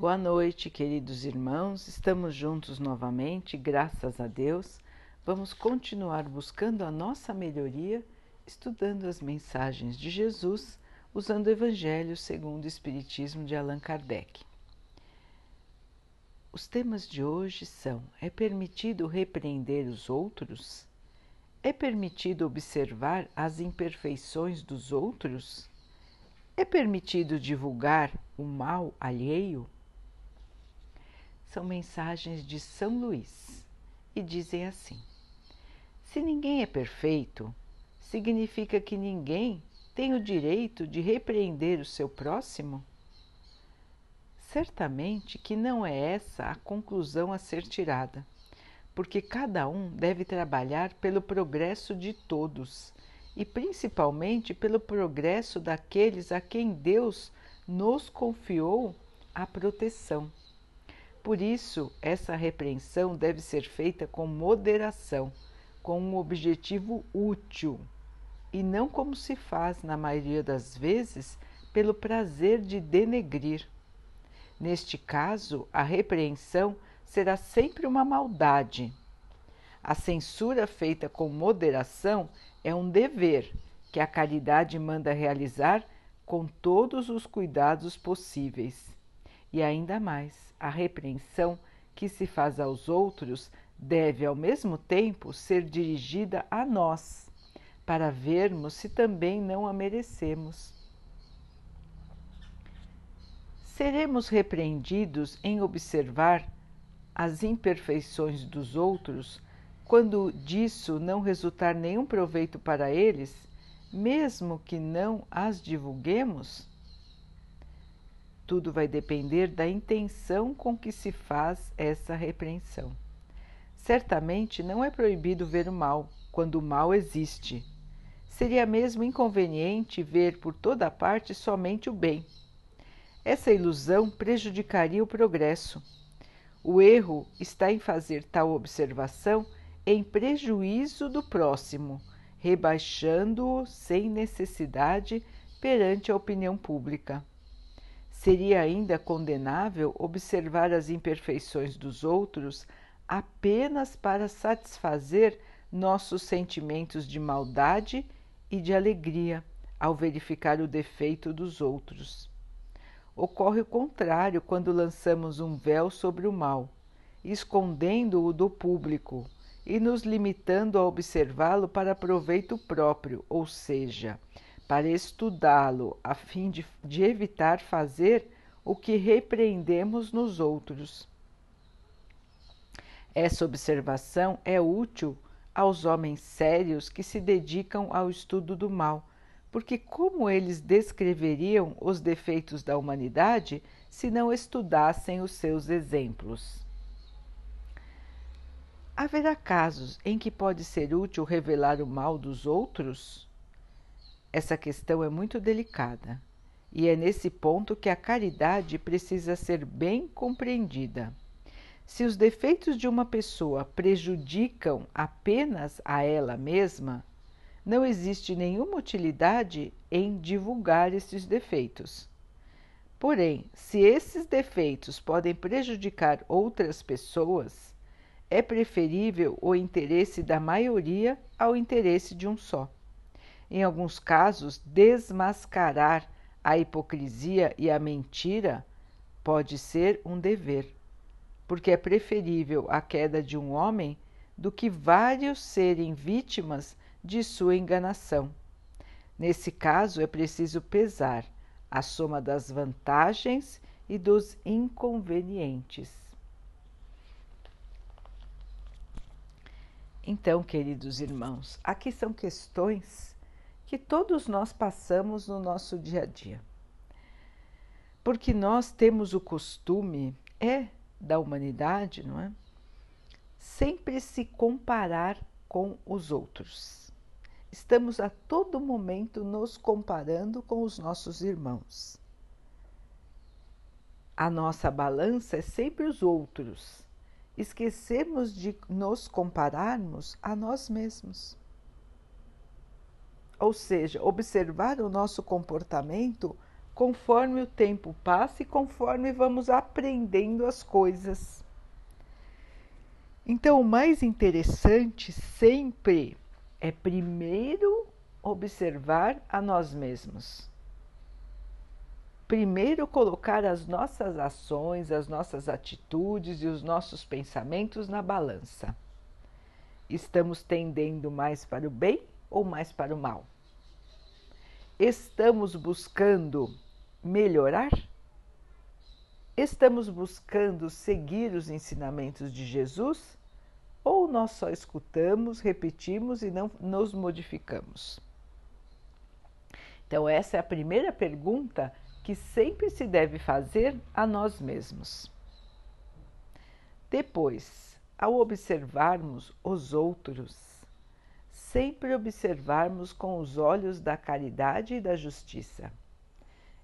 Boa noite, queridos irmãos. Estamos juntos novamente, graças a Deus. Vamos continuar buscando a nossa melhoria, estudando as mensagens de Jesus, usando o Evangelho segundo o Espiritismo de Allan Kardec. Os temas de hoje são: é permitido repreender os outros? É permitido observar as imperfeições dos outros? É permitido divulgar o mal alheio? São mensagens de São Luís e dizem assim: Se ninguém é perfeito, significa que ninguém tem o direito de repreender o seu próximo? Certamente que não é essa a conclusão a ser tirada, porque cada um deve trabalhar pelo progresso de todos e principalmente pelo progresso daqueles a quem Deus nos confiou a proteção. Por isso, essa repreensão deve ser feita com moderação, com um objetivo útil, e não como se faz, na maioria das vezes, pelo prazer de denegrir. Neste caso, a repreensão será sempre uma maldade. A censura feita com moderação é um dever que a caridade manda realizar com todos os cuidados possíveis. E ainda mais, a repreensão que se faz aos outros deve ao mesmo tempo ser dirigida a nós, para vermos se também não a merecemos. Seremos repreendidos em observar as imperfeições dos outros quando disso não resultar nenhum proveito para eles, mesmo que não as divulguemos? Tudo vai depender da intenção com que se faz essa repreensão. Certamente não é proibido ver o mal quando o mal existe. Seria mesmo inconveniente ver por toda parte somente o bem. Essa ilusão prejudicaria o progresso. O erro está em fazer tal observação em prejuízo do próximo, rebaixando-o sem necessidade perante a opinião pública. Seria ainda condenável observar as imperfeições dos outros apenas para satisfazer nossos sentimentos de maldade e de alegria ao verificar o defeito dos outros. Ocorre o contrário quando lançamos um véu sobre o mal, escondendo-o do público e nos limitando a observá-lo para proveito próprio, ou seja, para estudá-lo, a fim de, de evitar fazer o que repreendemos nos outros. Essa observação é útil aos homens sérios que se dedicam ao estudo do mal, porque como eles descreveriam os defeitos da humanidade se não estudassem os seus exemplos? Haverá casos em que pode ser útil revelar o mal dos outros? Essa questão é muito delicada e é nesse ponto que a caridade precisa ser bem compreendida. Se os defeitos de uma pessoa prejudicam apenas a ela mesma, não existe nenhuma utilidade em divulgar esses defeitos. Porém, se esses defeitos podem prejudicar outras pessoas, é preferível o interesse da maioria ao interesse de um só em alguns casos, desmascarar a hipocrisia e a mentira pode ser um dever, porque é preferível a queda de um homem do que vários serem vítimas de sua enganação. Nesse caso, é preciso pesar a soma das vantagens e dos inconvenientes. Então, queridos irmãos, aqui são questões que todos nós passamos no nosso dia a dia. Porque nós temos o costume, é da humanidade, não é? Sempre se comparar com os outros. Estamos a todo momento nos comparando com os nossos irmãos. A nossa balança é sempre os outros. Esquecemos de nos compararmos a nós mesmos ou seja, observar o nosso comportamento conforme o tempo passa e conforme vamos aprendendo as coisas. Então, o mais interessante sempre é primeiro observar a nós mesmos. Primeiro, colocar as nossas ações, as nossas atitudes e os nossos pensamentos na balança. Estamos tendendo mais para o bem ou mais para o mal? Estamos buscando melhorar? Estamos buscando seguir os ensinamentos de Jesus? Ou nós só escutamos, repetimos e não nos modificamos? Então, essa é a primeira pergunta que sempre se deve fazer a nós mesmos. Depois, ao observarmos os outros, sempre observarmos com os olhos da caridade e da justiça.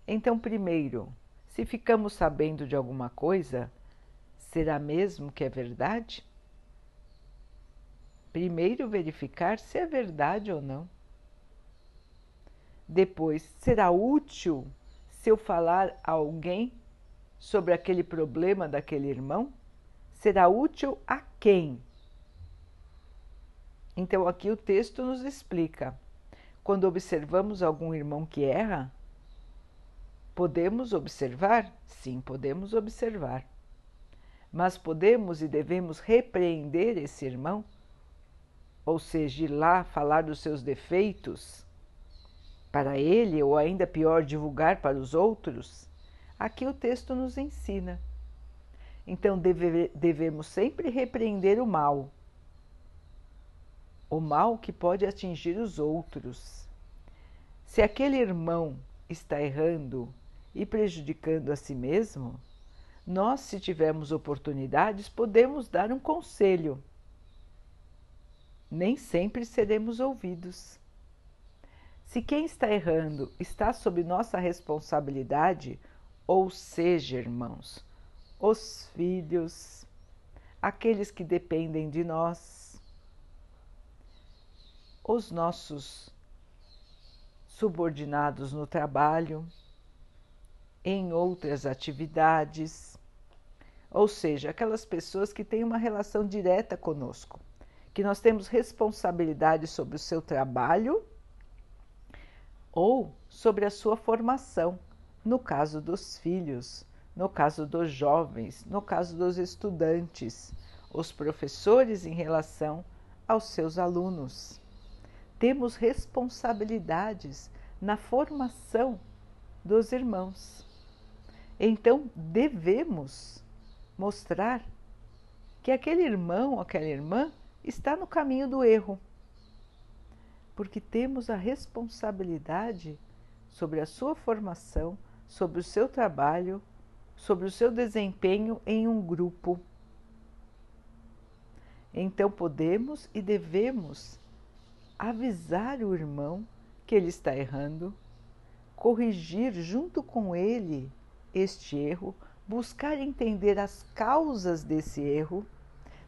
Então, primeiro, se ficamos sabendo de alguma coisa, será mesmo que é verdade? Primeiro, verificar se é verdade ou não. Depois, será útil se eu falar a alguém sobre aquele problema daquele irmão? Será útil a quem? Então, aqui o texto nos explica. Quando observamos algum irmão que erra, podemos observar? Sim, podemos observar. Mas podemos e devemos repreender esse irmão? Ou seja, ir lá falar dos seus defeitos? para ele, ou ainda pior, divulgar para os outros, aqui o texto nos ensina. Então deve, devemos sempre repreender o mal, o mal que pode atingir os outros. Se aquele irmão está errando e prejudicando a si mesmo, nós, se tivermos oportunidades, podemos dar um conselho. Nem sempre seremos ouvidos. Se quem está errando está sob nossa responsabilidade, ou seja, irmãos, os filhos, aqueles que dependem de nós, os nossos subordinados no trabalho, em outras atividades, ou seja, aquelas pessoas que têm uma relação direta conosco, que nós temos responsabilidade sobre o seu trabalho ou sobre a sua formação, no caso dos filhos, no caso dos jovens, no caso dos estudantes, os professores em relação aos seus alunos. Temos responsabilidades na formação dos irmãos. Então, devemos mostrar que aquele irmão, aquela irmã está no caminho do erro porque temos a responsabilidade sobre a sua formação, sobre o seu trabalho, sobre o seu desempenho em um grupo. Então podemos e devemos avisar o irmão que ele está errando, corrigir junto com ele este erro, buscar entender as causas desse erro,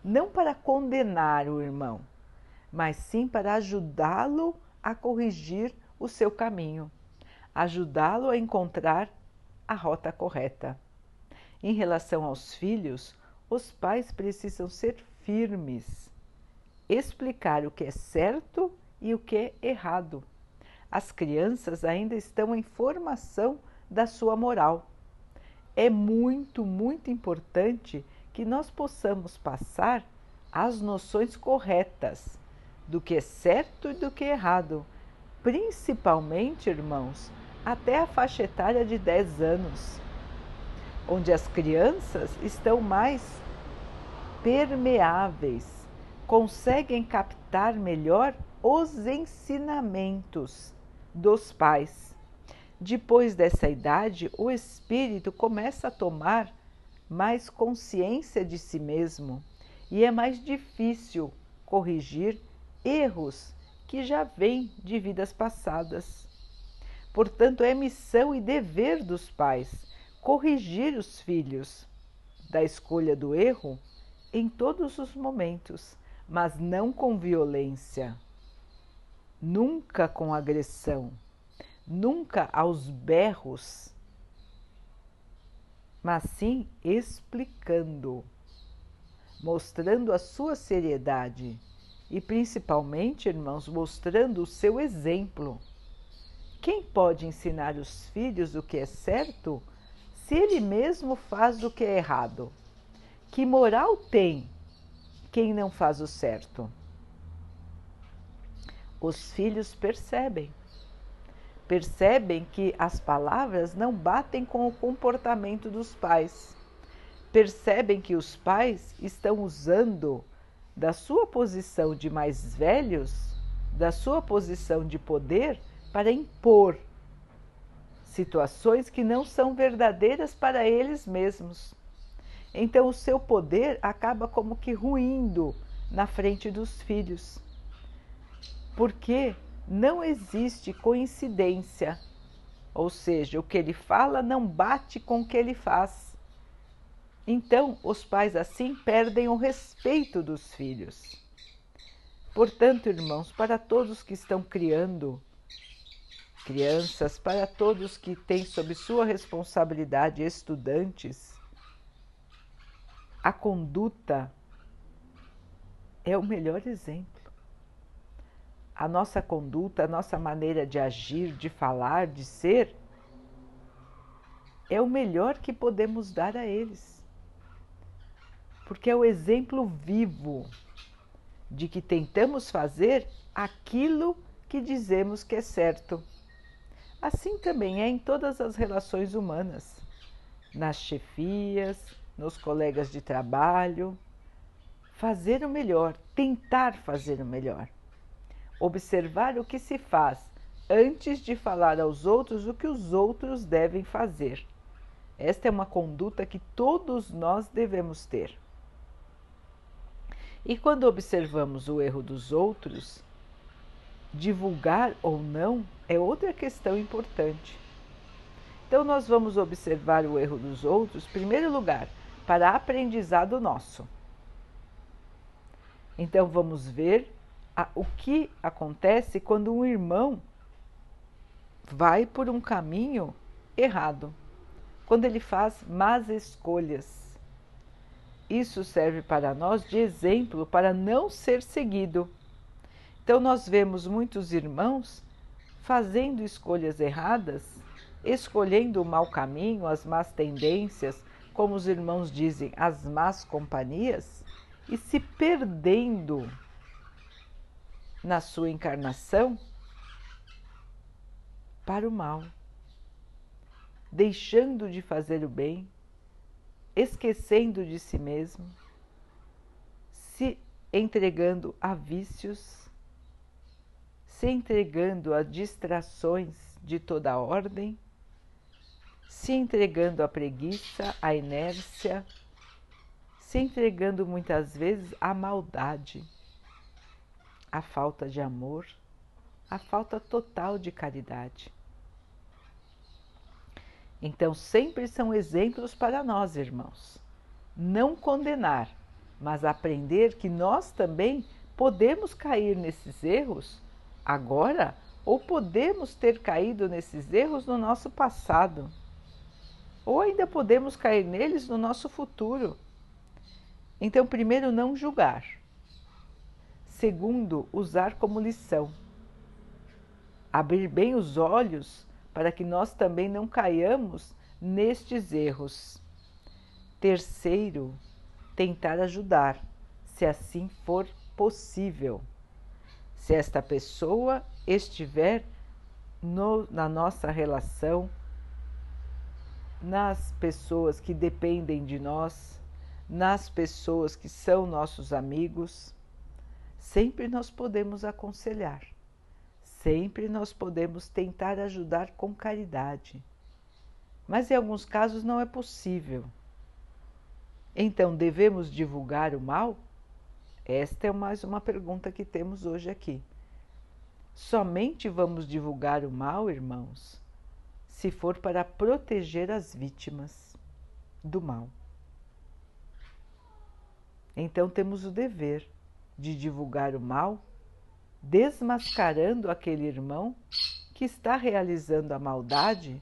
não para condenar o irmão, mas sim para ajudá-lo a corrigir o seu caminho, ajudá-lo a encontrar a rota correta. Em relação aos filhos, os pais precisam ser firmes, explicar o que é certo e o que errado. As crianças ainda estão em formação da sua moral. É muito, muito importante que nós possamos passar as noções corretas do que é certo e do que é errado, principalmente, irmãos, até a faixa etária de 10 anos, onde as crianças estão mais permeáveis, conseguem captar melhor os ensinamentos dos pais. Depois dessa idade, o espírito começa a tomar mais consciência de si mesmo e é mais difícil corrigir erros que já vêm de vidas passadas. Portanto, é missão e dever dos pais corrigir os filhos da escolha do erro em todos os momentos, mas não com violência, nunca com agressão, nunca aos berros mas sim explicando, mostrando a sua seriedade e principalmente, irmãos, mostrando o seu exemplo. Quem pode ensinar os filhos o que é certo se ele mesmo faz o que é errado? Que moral tem quem não faz o certo? Os filhos percebem. Percebem que as palavras não batem com o comportamento dos pais. Percebem que os pais estão usando da sua posição de mais velhos, da sua posição de poder, para impor situações que não são verdadeiras para eles mesmos. Então, o seu poder acaba como que ruindo na frente dos filhos. Porque não existe coincidência, ou seja, o que ele fala não bate com o que ele faz. Então, os pais assim perdem o respeito dos filhos. Portanto, irmãos, para todos que estão criando crianças, para todos que têm sob sua responsabilidade estudantes, a conduta é o melhor exemplo. A nossa conduta, a nossa maneira de agir, de falar, de ser, é o melhor que podemos dar a eles porque é o exemplo vivo de que tentamos fazer aquilo que dizemos que é certo. Assim também é em todas as relações humanas, nas chefias, nos colegas de trabalho. Fazer o melhor, tentar fazer o melhor. Observar o que se faz antes de falar aos outros o que os outros devem fazer. Esta é uma conduta que todos nós devemos ter. E quando observamos o erro dos outros, divulgar ou não é outra questão importante. Então, nós vamos observar o erro dos outros, em primeiro lugar, para aprendizado nosso. Então, vamos ver a, o que acontece quando um irmão vai por um caminho errado, quando ele faz más escolhas isso serve para nós de exemplo para não ser seguido. Então, nós vemos muitos irmãos fazendo escolhas erradas, escolhendo o mau caminho, as más tendências, como os irmãos dizem, as más companhias, e se perdendo na sua encarnação para o mal, deixando de fazer o bem esquecendo de si mesmo, se entregando a vícios, se entregando a distrações de toda ordem, se entregando à preguiça, à inércia, se entregando muitas vezes à maldade, à falta de amor, à falta total de caridade. Então, sempre são exemplos para nós, irmãos. Não condenar, mas aprender que nós também podemos cair nesses erros agora ou podemos ter caído nesses erros no nosso passado, ou ainda podemos cair neles no nosso futuro. Então, primeiro, não julgar. Segundo, usar como lição. Abrir bem os olhos para que nós também não caiamos nestes erros. Terceiro, tentar ajudar, se assim for possível. Se esta pessoa estiver no, na nossa relação, nas pessoas que dependem de nós, nas pessoas que são nossos amigos, sempre nós podemos aconselhar. Sempre nós podemos tentar ajudar com caridade, mas em alguns casos não é possível. Então, devemos divulgar o mal? Esta é mais uma pergunta que temos hoje aqui. Somente vamos divulgar o mal, irmãos, se for para proteger as vítimas do mal. Então, temos o dever de divulgar o mal desmascarando aquele irmão que está realizando a maldade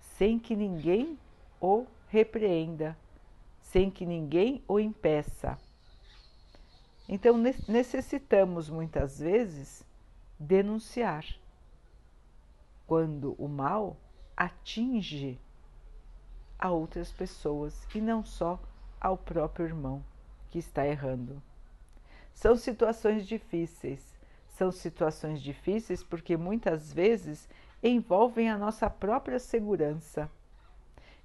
sem que ninguém o repreenda, sem que ninguém o impeça. Então necessitamos muitas vezes denunciar quando o mal atinge a outras pessoas e não só ao próprio irmão que está errando. São situações difíceis. São situações difíceis porque muitas vezes envolvem a nossa própria segurança.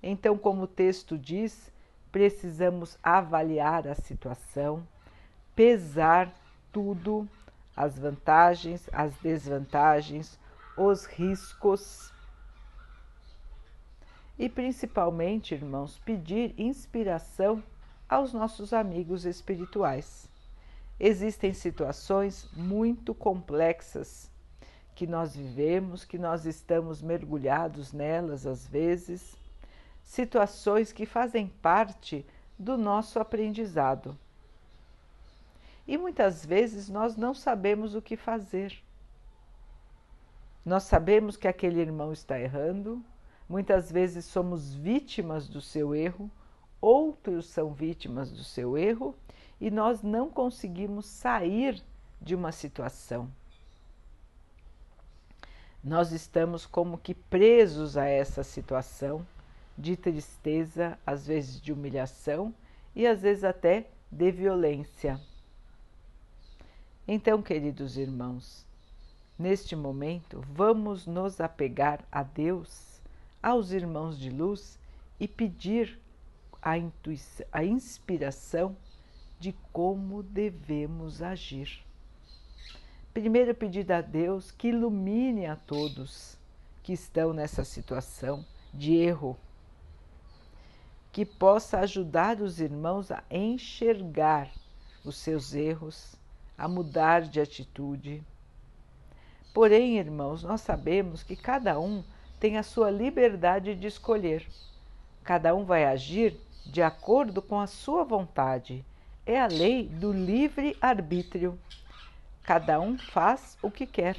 Então, como o texto diz, precisamos avaliar a situação, pesar tudo, as vantagens, as desvantagens, os riscos. E principalmente, irmãos, pedir inspiração aos nossos amigos espirituais. Existem situações muito complexas que nós vivemos, que nós estamos mergulhados nelas às vezes, situações que fazem parte do nosso aprendizado. E muitas vezes nós não sabemos o que fazer. Nós sabemos que aquele irmão está errando, muitas vezes somos vítimas do seu erro, outros são vítimas do seu erro e nós não conseguimos sair de uma situação. Nós estamos como que presos a essa situação de tristeza, às vezes de humilhação e às vezes até de violência. Então, queridos irmãos, neste momento vamos nos apegar a Deus, aos irmãos de luz e pedir a, a inspiração de como devemos agir. Primeiro, pedir a Deus que ilumine a todos que estão nessa situação de erro, que possa ajudar os irmãos a enxergar os seus erros, a mudar de atitude. Porém, irmãos, nós sabemos que cada um tem a sua liberdade de escolher. Cada um vai agir de acordo com a sua vontade é a lei do livre arbítrio. Cada um faz o que quer.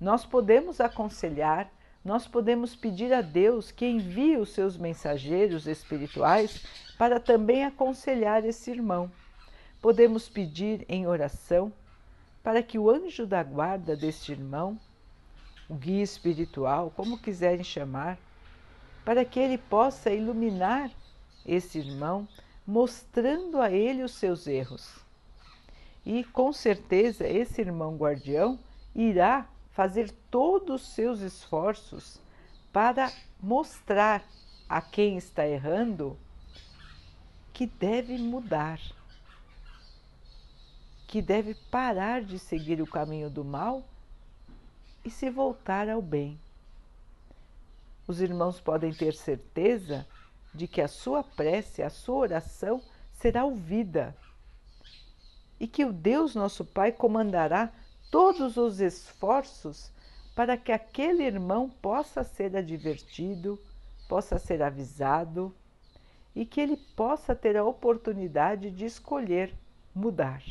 Nós podemos aconselhar, nós podemos pedir a Deus que envie os seus mensageiros espirituais para também aconselhar esse irmão. Podemos pedir em oração para que o anjo da guarda deste irmão, o guia espiritual, como quiserem chamar, para que ele possa iluminar esse irmão mostrando a ele os seus erros. E com certeza esse irmão guardião irá fazer todos os seus esforços para mostrar a quem está errando que deve mudar, que deve parar de seguir o caminho do mal e se voltar ao bem. Os irmãos podem ter certeza de que a sua prece, a sua oração será ouvida e que o Deus nosso Pai comandará todos os esforços para que aquele irmão possa ser advertido, possa ser avisado e que ele possa ter a oportunidade de escolher mudar.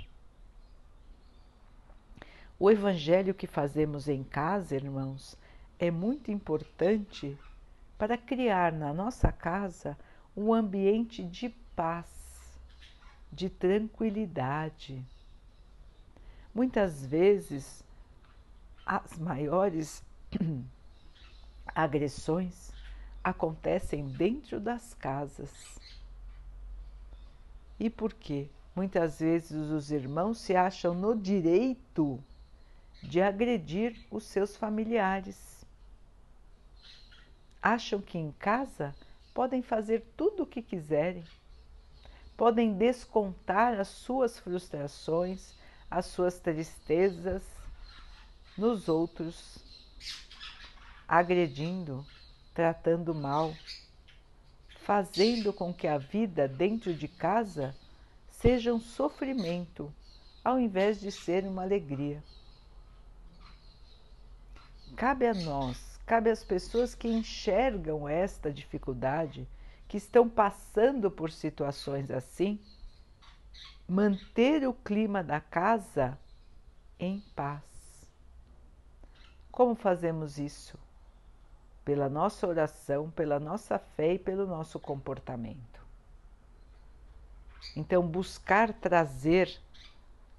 O evangelho que fazemos em casa, irmãos, é muito importante para criar na nossa casa um ambiente de paz, de tranquilidade. Muitas vezes, as maiores agressões acontecem dentro das casas. E por quê? Muitas vezes os irmãos se acham no direito de agredir os seus familiares acham que em casa podem fazer tudo o que quiserem, podem descontar as suas frustrações, as suas tristezas nos outros, agredindo, tratando mal, fazendo com que a vida dentro de casa seja um sofrimento ao invés de ser uma alegria. Cabe a nós cabe às pessoas que enxergam esta dificuldade, que estão passando por situações assim, manter o clima da casa em paz. Como fazemos isso? pela nossa oração, pela nossa fé e pelo nosso comportamento. Então, buscar trazer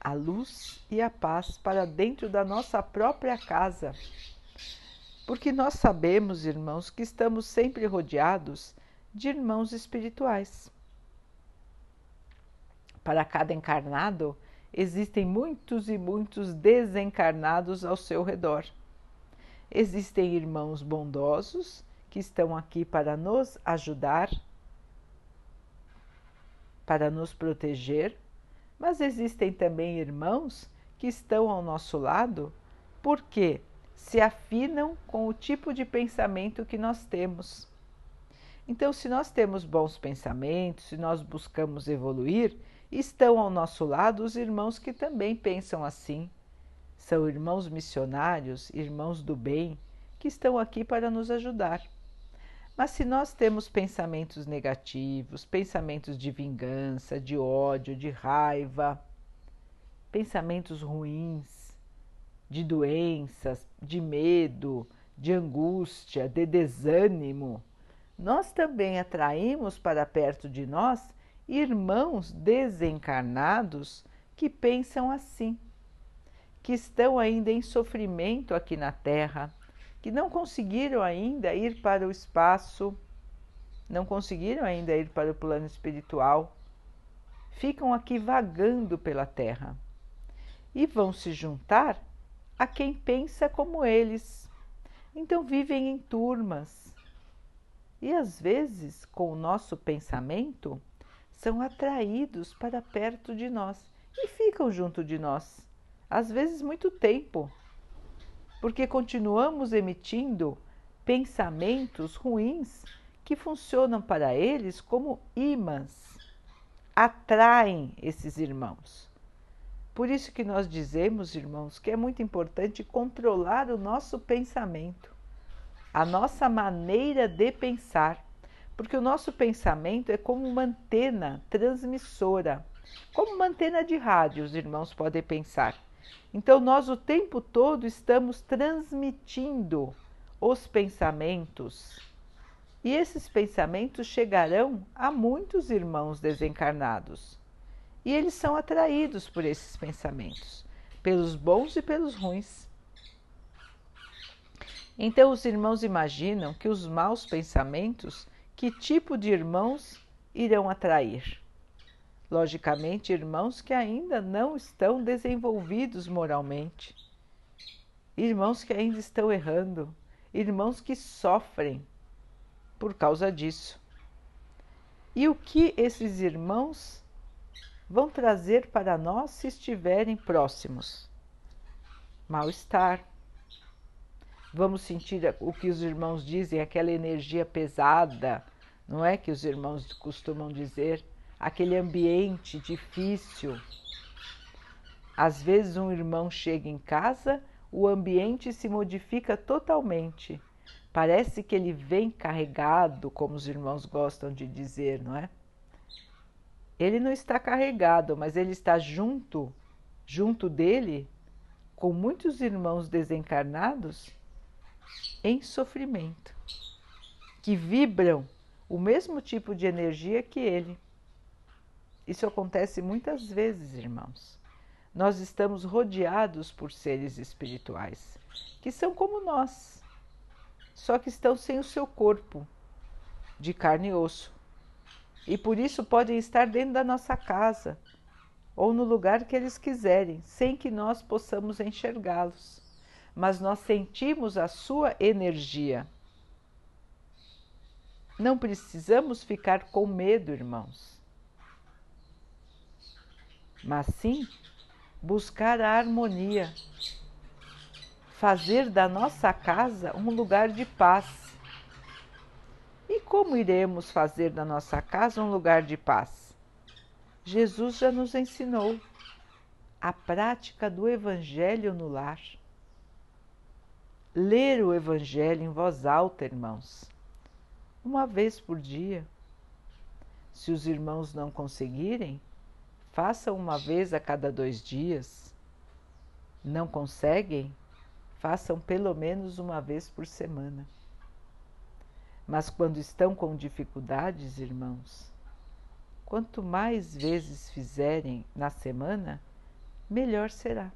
a luz e a paz para dentro da nossa própria casa. Porque nós sabemos, irmãos, que estamos sempre rodeados de irmãos espirituais. Para cada encarnado, existem muitos e muitos desencarnados ao seu redor. Existem irmãos bondosos que estão aqui para nos ajudar, para nos proteger, mas existem também irmãos que estão ao nosso lado porque se afinam com o tipo de pensamento que nós temos. Então, se nós temos bons pensamentos, se nós buscamos evoluir, estão ao nosso lado os irmãos que também pensam assim são irmãos missionários, irmãos do bem, que estão aqui para nos ajudar. Mas se nós temos pensamentos negativos, pensamentos de vingança, de ódio, de raiva, pensamentos ruins, de doenças, de medo, de angústia, de desânimo, nós também atraímos para perto de nós irmãos desencarnados que pensam assim que estão ainda em sofrimento aqui na Terra, que não conseguiram ainda ir para o espaço, não conseguiram ainda ir para o plano espiritual, ficam aqui vagando pela Terra e vão se juntar a quem pensa como eles. Então vivem em turmas e às vezes, com o nosso pensamento, são atraídos para perto de nós e ficam junto de nós às vezes muito tempo, porque continuamos emitindo pensamentos ruins que funcionam para eles como imãs, atraem esses irmãos. Por isso que nós dizemos, irmãos, que é muito importante controlar o nosso pensamento, a nossa maneira de pensar, porque o nosso pensamento é como uma antena transmissora, como uma antena de rádio, os irmãos podem pensar. Então, nós o tempo todo estamos transmitindo os pensamentos. E esses pensamentos chegarão a muitos irmãos desencarnados. E eles são atraídos por esses pensamentos, pelos bons e pelos ruins. Então, os irmãos imaginam que os maus pensamentos, que tipo de irmãos irão atrair? logicamente, irmãos que ainda não estão desenvolvidos moralmente, irmãos que ainda estão errando, irmãos que sofrem por causa disso. E o que esses irmãos vão trazer para nós se estiverem próximos? Mal-estar. Vamos sentir o que os irmãos dizem, aquela energia pesada, não é que os irmãos costumam dizer? aquele ambiente difícil. Às vezes, um irmão chega em casa, o ambiente se modifica totalmente. Parece que ele vem carregado, como os irmãos gostam de dizer, não é? Ele não está carregado, mas ele está junto, junto dele, com muitos irmãos desencarnados em sofrimento, que vibram o mesmo tipo de energia que ele. Isso acontece muitas vezes, irmãos. Nós estamos rodeados por seres espirituais que são como nós, só que estão sem o seu corpo de carne e osso. E por isso podem estar dentro da nossa casa ou no lugar que eles quiserem, sem que nós possamos enxergá-los. Mas nós sentimos a sua energia. Não precisamos ficar com medo, irmãos mas sim buscar a harmonia, fazer da nossa casa um lugar de paz. E como iremos fazer da nossa casa um lugar de paz? Jesus já nos ensinou a prática do Evangelho no lar. Ler o Evangelho em voz alta, irmãos, uma vez por dia. Se os irmãos não conseguirem, Façam uma vez a cada dois dias. Não conseguem? Façam pelo menos uma vez por semana. Mas quando estão com dificuldades, irmãos, quanto mais vezes fizerem na semana, melhor será.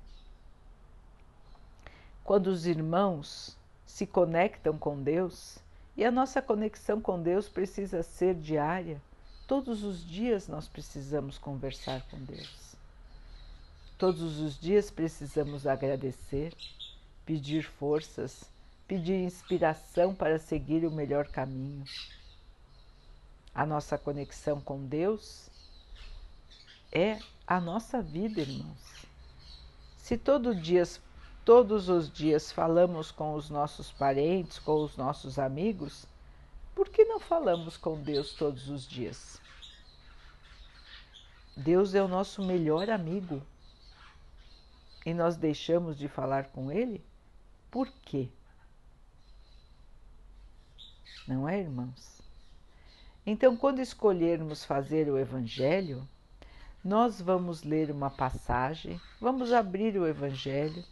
Quando os irmãos se conectam com Deus, e a nossa conexão com Deus precisa ser diária, todos os dias nós precisamos conversar com Deus. Todos os dias precisamos agradecer, pedir forças, pedir inspiração para seguir o melhor caminho. A nossa conexão com Deus é a nossa vida, irmãos. Se todo dias, todos os dias falamos com os nossos parentes, com os nossos amigos, por que não falamos com Deus todos os dias? Deus é o nosso melhor amigo e nós deixamos de falar com Ele? Por quê? Não é, irmãos? Então, quando escolhermos fazer o Evangelho, nós vamos ler uma passagem, vamos abrir o Evangelho,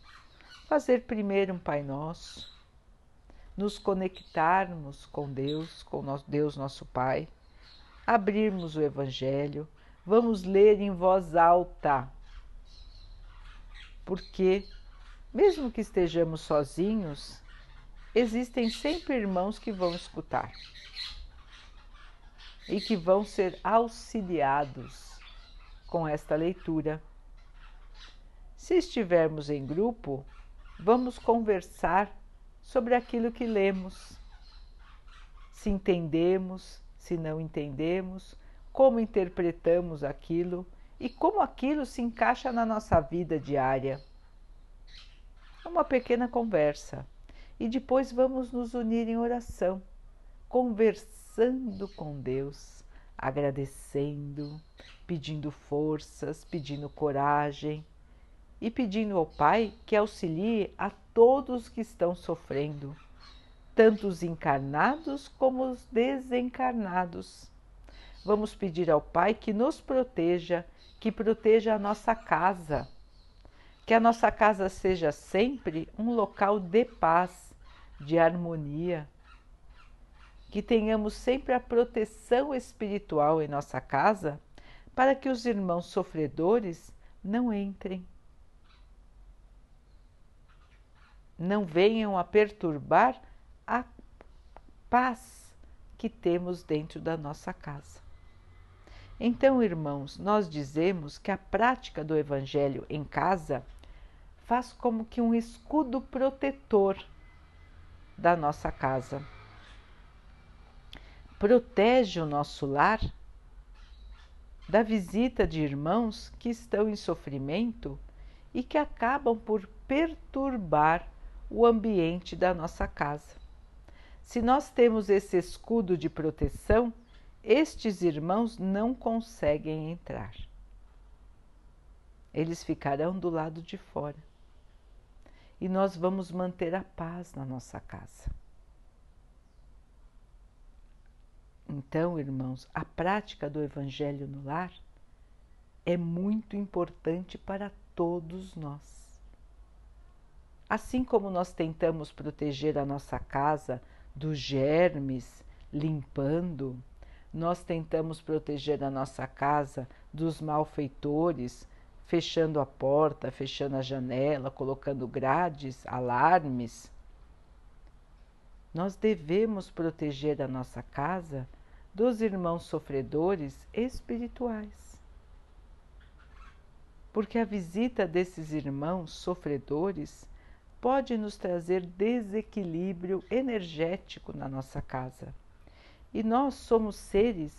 fazer primeiro um Pai Nosso, nos conectarmos com Deus, com Deus nosso Pai, abrirmos o Evangelho, vamos ler em voz alta, porque, mesmo que estejamos sozinhos, existem sempre irmãos que vão escutar e que vão ser auxiliados com esta leitura. Se estivermos em grupo, vamos conversar sobre aquilo que lemos. Se entendemos, se não entendemos, como interpretamos aquilo e como aquilo se encaixa na nossa vida diária. Uma pequena conversa e depois vamos nos unir em oração, conversando com Deus, agradecendo, pedindo forças, pedindo coragem e pedindo ao Pai que auxilie a todos que estão sofrendo, tanto os encarnados como os desencarnados. Vamos pedir ao Pai que nos proteja, que proteja a nossa casa, que a nossa casa seja sempre um local de paz, de harmonia, que tenhamos sempre a proteção espiritual em nossa casa para que os irmãos sofredores não entrem, não venham a perturbar a paz que temos dentro da nossa casa. Então, irmãos, nós dizemos que a prática do Evangelho em casa faz como que um escudo protetor da nossa casa. Protege o nosso lar da visita de irmãos que estão em sofrimento e que acabam por perturbar o ambiente da nossa casa. Se nós temos esse escudo de proteção, estes irmãos não conseguem entrar. Eles ficarão do lado de fora e nós vamos manter a paz na nossa casa. Então, irmãos, a prática do Evangelho no lar é muito importante para todos nós. Assim como nós tentamos proteger a nossa casa dos germes, limpando, nós tentamos proteger a nossa casa dos malfeitores, fechando a porta, fechando a janela, colocando grades, alarmes. Nós devemos proteger a nossa casa dos irmãos sofredores espirituais. Porque a visita desses irmãos sofredores pode nos trazer desequilíbrio energético na nossa casa. E nós somos seres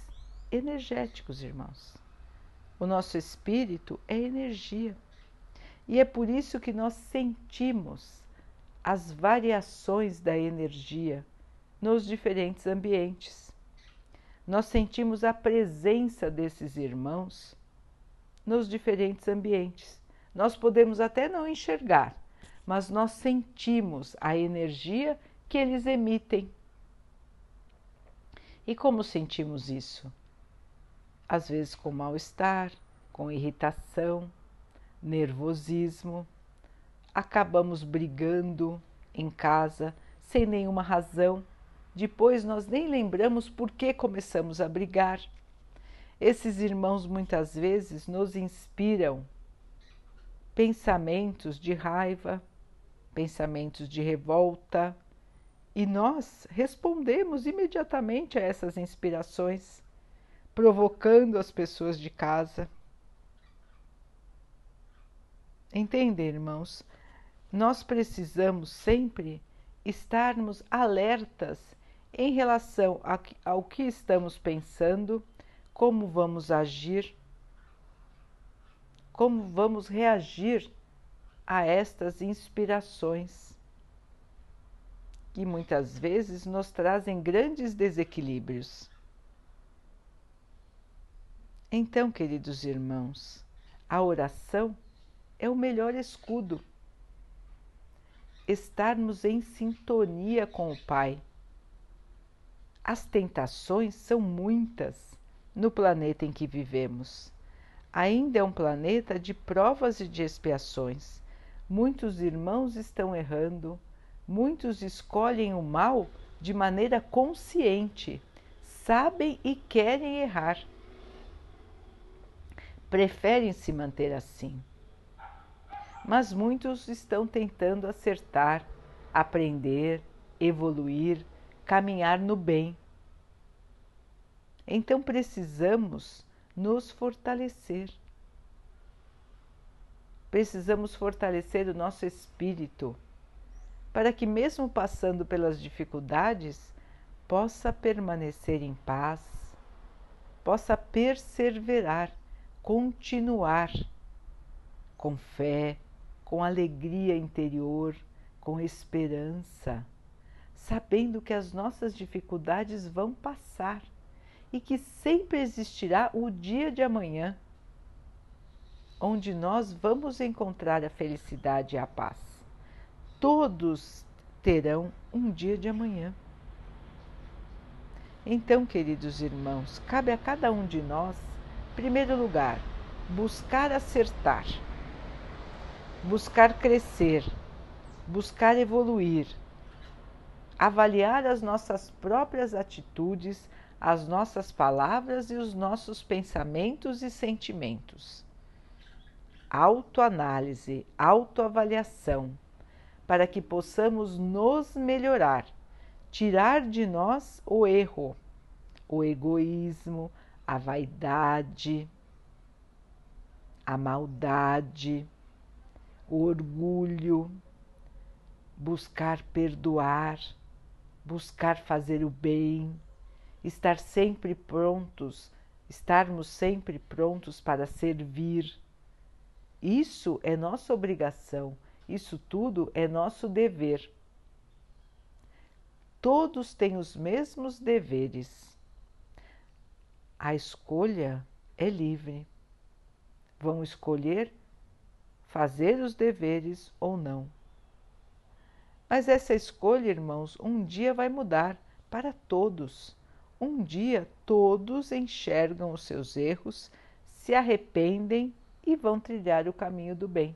energéticos, irmãos. O nosso espírito é energia. E é por isso que nós sentimos as variações da energia nos diferentes ambientes. Nós sentimos a presença desses irmãos nos diferentes ambientes. Nós podemos até não enxergar, mas nós sentimos a energia que eles emitem. E como sentimos isso? Às vezes com mal-estar, com irritação, nervosismo. Acabamos brigando em casa sem nenhuma razão, depois nós nem lembramos por que começamos a brigar. Esses irmãos muitas vezes nos inspiram pensamentos de raiva, pensamentos de revolta, e nós respondemos imediatamente a essas inspirações, provocando as pessoas de casa. Entende, irmãos? Nós precisamos sempre estarmos alertas em relação ao que estamos pensando, como vamos agir, como vamos reagir a estas inspirações, que muitas vezes nos trazem grandes desequilíbrios. Então, queridos irmãos, a oração é o melhor escudo. Estarmos em sintonia com o Pai. As tentações são muitas no planeta em que vivemos. Ainda é um planeta de provas e de expiações. Muitos irmãos estão errando, muitos escolhem o mal de maneira consciente, sabem e querem errar. Preferem se manter assim mas muitos estão tentando acertar, aprender, evoluir, caminhar no bem. Então precisamos nos fortalecer. Precisamos fortalecer o nosso espírito para que, mesmo passando pelas dificuldades, possa permanecer em paz, possa perseverar, continuar com fé, com alegria interior, com esperança, sabendo que as nossas dificuldades vão passar e que sempre existirá o dia de amanhã, onde nós vamos encontrar a felicidade e a paz. Todos terão um dia de amanhã. Então, queridos irmãos, cabe a cada um de nós, primeiro lugar, buscar acertar buscar crescer, buscar evoluir, avaliar as nossas próprias atitudes, as nossas palavras e os nossos pensamentos e sentimentos. Autoanálise, autoavaliação, para que possamos nos melhorar, tirar de nós o erro, o egoísmo, a vaidade, a maldade o orgulho, buscar perdoar, buscar fazer o bem, estar sempre prontos, estarmos sempre prontos para servir. Isso é nossa obrigação, isso tudo é nosso dever. Todos têm os mesmos deveres. A escolha é livre. Vão escolher fazer os deveres ou não. Mas essa escolha, irmãos, um dia vai mudar para todos. Um dia todos enxergam os seus erros, se arrependem e vão trilhar o caminho do bem.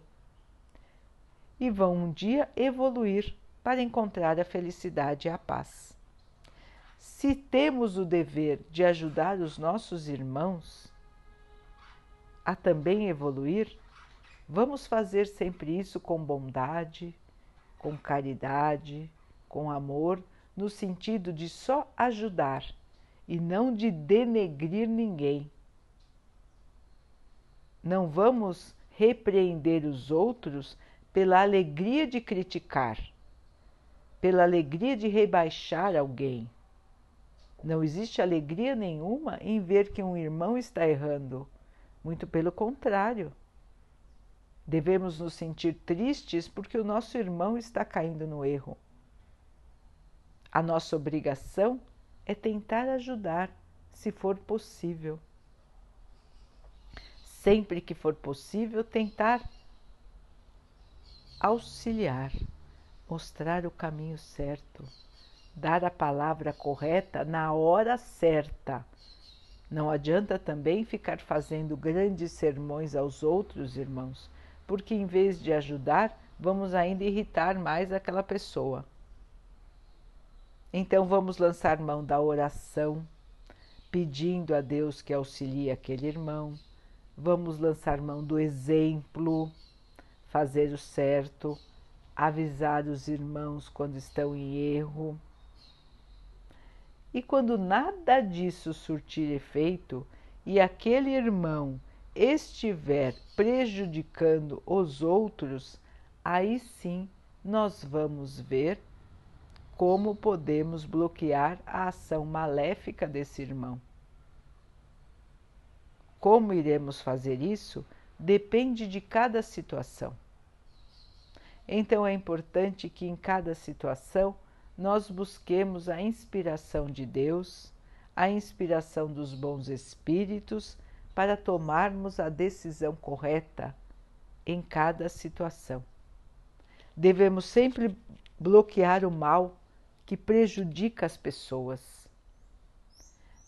E vão um dia evoluir para encontrar a felicidade e a paz. Se temos o dever de ajudar os nossos irmãos a também evoluir, Vamos fazer sempre isso com bondade, com caridade, com amor, no sentido de só ajudar e não de denegrir ninguém. Não vamos repreender os outros pela alegria de criticar, pela alegria de rebaixar alguém. Não existe alegria nenhuma em ver que um irmão está errando, muito pelo contrário. Devemos nos sentir tristes porque o nosso irmão está caindo no erro. A nossa obrigação é tentar ajudar, se for possível. Sempre que for possível, tentar auxiliar, mostrar o caminho certo, dar a palavra correta na hora certa. Não adianta também ficar fazendo grandes sermões aos outros irmãos, porque em vez de ajudar, vamos ainda irritar mais aquela pessoa. Então vamos lançar mão da oração, pedindo a Deus que auxilie aquele irmão. Vamos lançar mão do exemplo, fazer o certo, avisar os irmãos quando estão em erro. E quando nada disso surtir efeito e aquele irmão estiver prejudicando os outros, aí sim nós vamos ver como podemos bloquear a ação maléfica desse irmão. Como iremos fazer isso depende de cada situação. Então é importante que em cada situação nós busquemos a inspiração de Deus, a inspiração dos bons espíritos para tomarmos a decisão correta em cada situação. Devemos sempre bloquear o mal que prejudica as pessoas.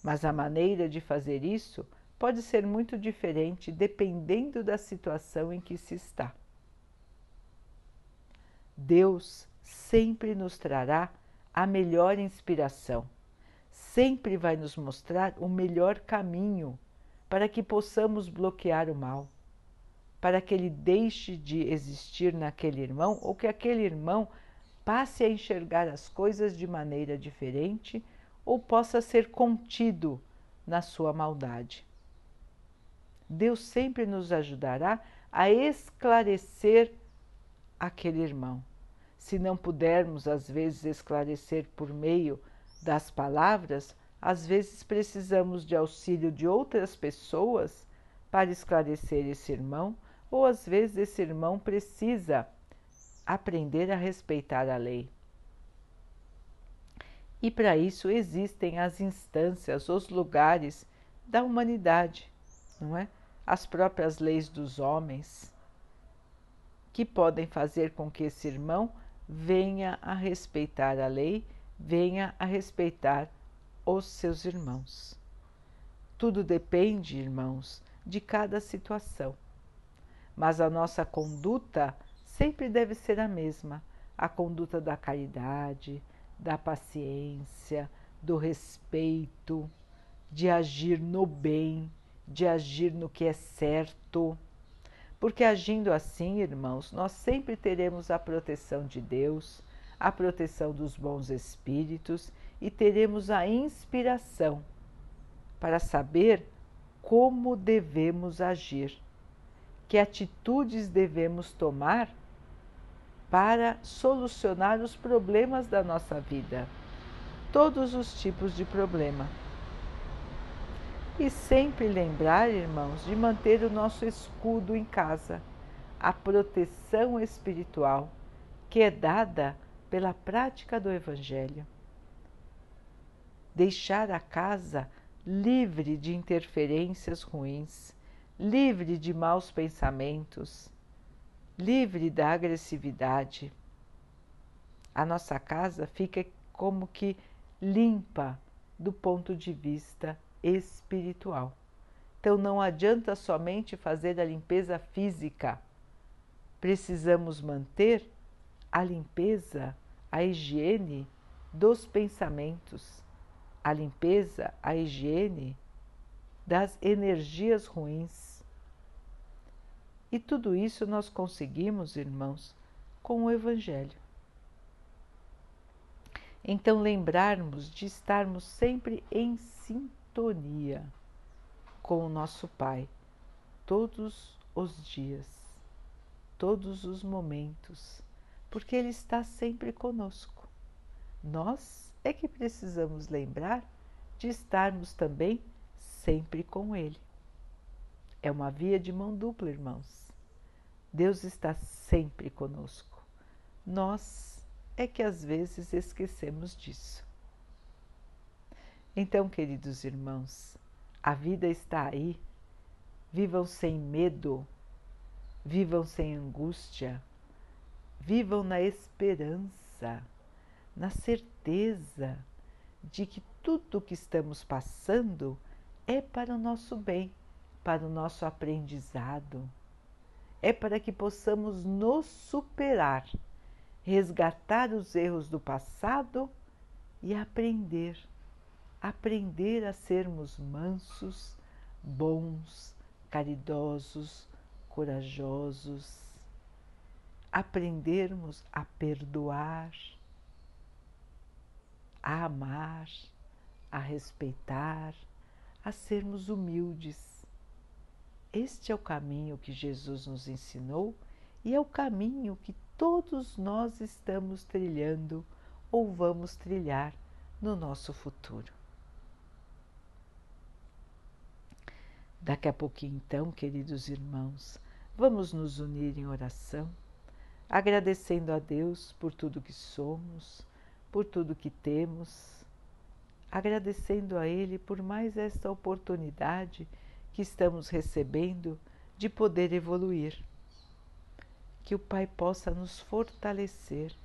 Mas a maneira de fazer isso pode ser muito diferente dependendo da situação em que se está. Deus sempre nos trará a melhor inspiração, sempre vai nos mostrar o melhor caminho para que possamos bloquear o mal, para que ele deixe de existir naquele irmão ou que aquele irmão passe a enxergar as coisas de maneira diferente ou possa ser contido na sua maldade. Deus sempre nos ajudará a esclarecer aquele irmão. Se não pudermos, às vezes, esclarecer por meio das palavras, às vezes precisamos de auxílio de outras pessoas para esclarecer esse irmão, ou às vezes esse irmão precisa aprender a respeitar a lei. E para isso existem as instâncias, os lugares da humanidade, não é? as próprias leis dos homens, que podem fazer com que esse irmão venha a respeitar a lei, venha a respeitar os seus irmãos. Tudo depende, irmãos, de cada situação. Mas a nossa conduta sempre deve ser a mesma: a conduta da caridade, da paciência, do respeito, de agir no bem, de agir no que é certo. Porque agindo assim, irmãos, nós sempre teremos a proteção de Deus, a proteção dos bons espíritos e teremos a inspiração para saber como devemos agir, que atitudes devemos tomar para solucionar os problemas da nossa vida, todos os tipos de problema. E sempre lembrar, irmãos, de manter o nosso escudo em casa, a proteção espiritual que é dada pela prática do Evangelho. Deixar a casa livre de interferências ruins, livre de maus pensamentos, livre da agressividade. A nossa casa fica como que limpa do ponto de vista espiritual. Então não adianta somente fazer a limpeza física. Precisamos manter a limpeza, a higiene dos pensamentos, a limpeza, a higiene das energias ruins. E tudo isso nós conseguimos, irmãos, com o Evangelho. Então, lembrarmos de estarmos sempre em sintonia sintonia com o nosso Pai todos os dias, todos os momentos, porque Ele está sempre conosco. Nós é que precisamos lembrar de estarmos também sempre com Ele. É uma via de mão dupla, irmãos. Deus está sempre conosco. Nós é que às vezes esquecemos disso. Então, queridos irmãos, a vida está aí. Vivam sem medo, vivam sem angústia, vivam na esperança, na certeza de que tudo o que estamos passando é para o nosso bem, para o nosso aprendizado, é para que possamos nos superar, resgatar os erros do passado e aprender, aprender a sermos mansos, bons, caridosos, corajosos, aprendermos a perdoar, a amar, a respeitar, a sermos humildes. Este é o caminho que Jesus nos ensinou e é o caminho que todos nós estamos trilhando ou vamos trilhar no nosso futuro. Daqui a pouquinho, então, queridos irmãos, vamos nos unir em oração, agradecendo a Deus por tudo que somos, por tudo que temos, agradecendo a Ele por mais esta oportunidade que estamos recebendo de poder evoluir. Que o Pai possa nos fortalecer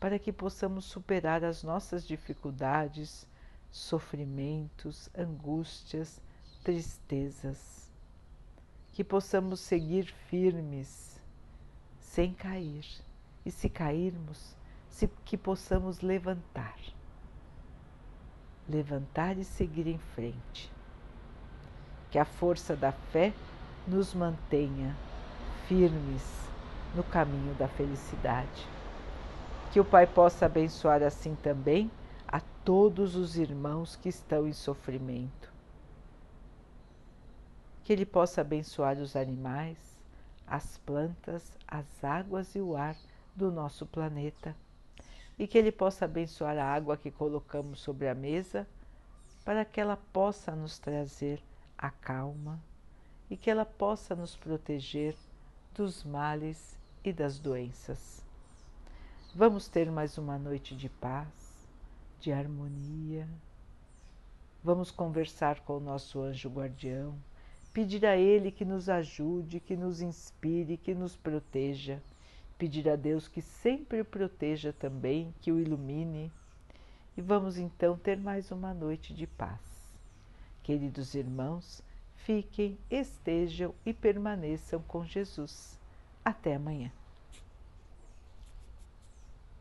para que possamos superar as nossas dificuldades, sofrimentos, angústias, tristezas. Que possamos seguir firmes, sem cair, e se cairmos, se, que possamos levantar. Levantar e seguir em frente. Que a força da fé nos mantenha firmes no caminho da felicidade que o Pai possa abençoar assim também a todos os irmãos que estão em sofrimento. Que Ele possa abençoar os animais, as plantas, as águas e o ar do nosso planeta. E que Ele possa abençoar a água que colocamos sobre a mesa para que ela possa nos trazer a calma e que ela possa nos proteger dos males e das doenças. Vamos ter mais uma noite de paz, de harmonia. Vamos conversar com o nosso anjo guardião, pedir a ele que nos ajude, que nos inspire, que nos proteja. Pedir a Deus que sempre o proteja também, que o ilumine. E vamos então ter mais uma noite de paz. Queridos irmãos, fiquem, estejam e permaneçam com Jesus. Até amanhã.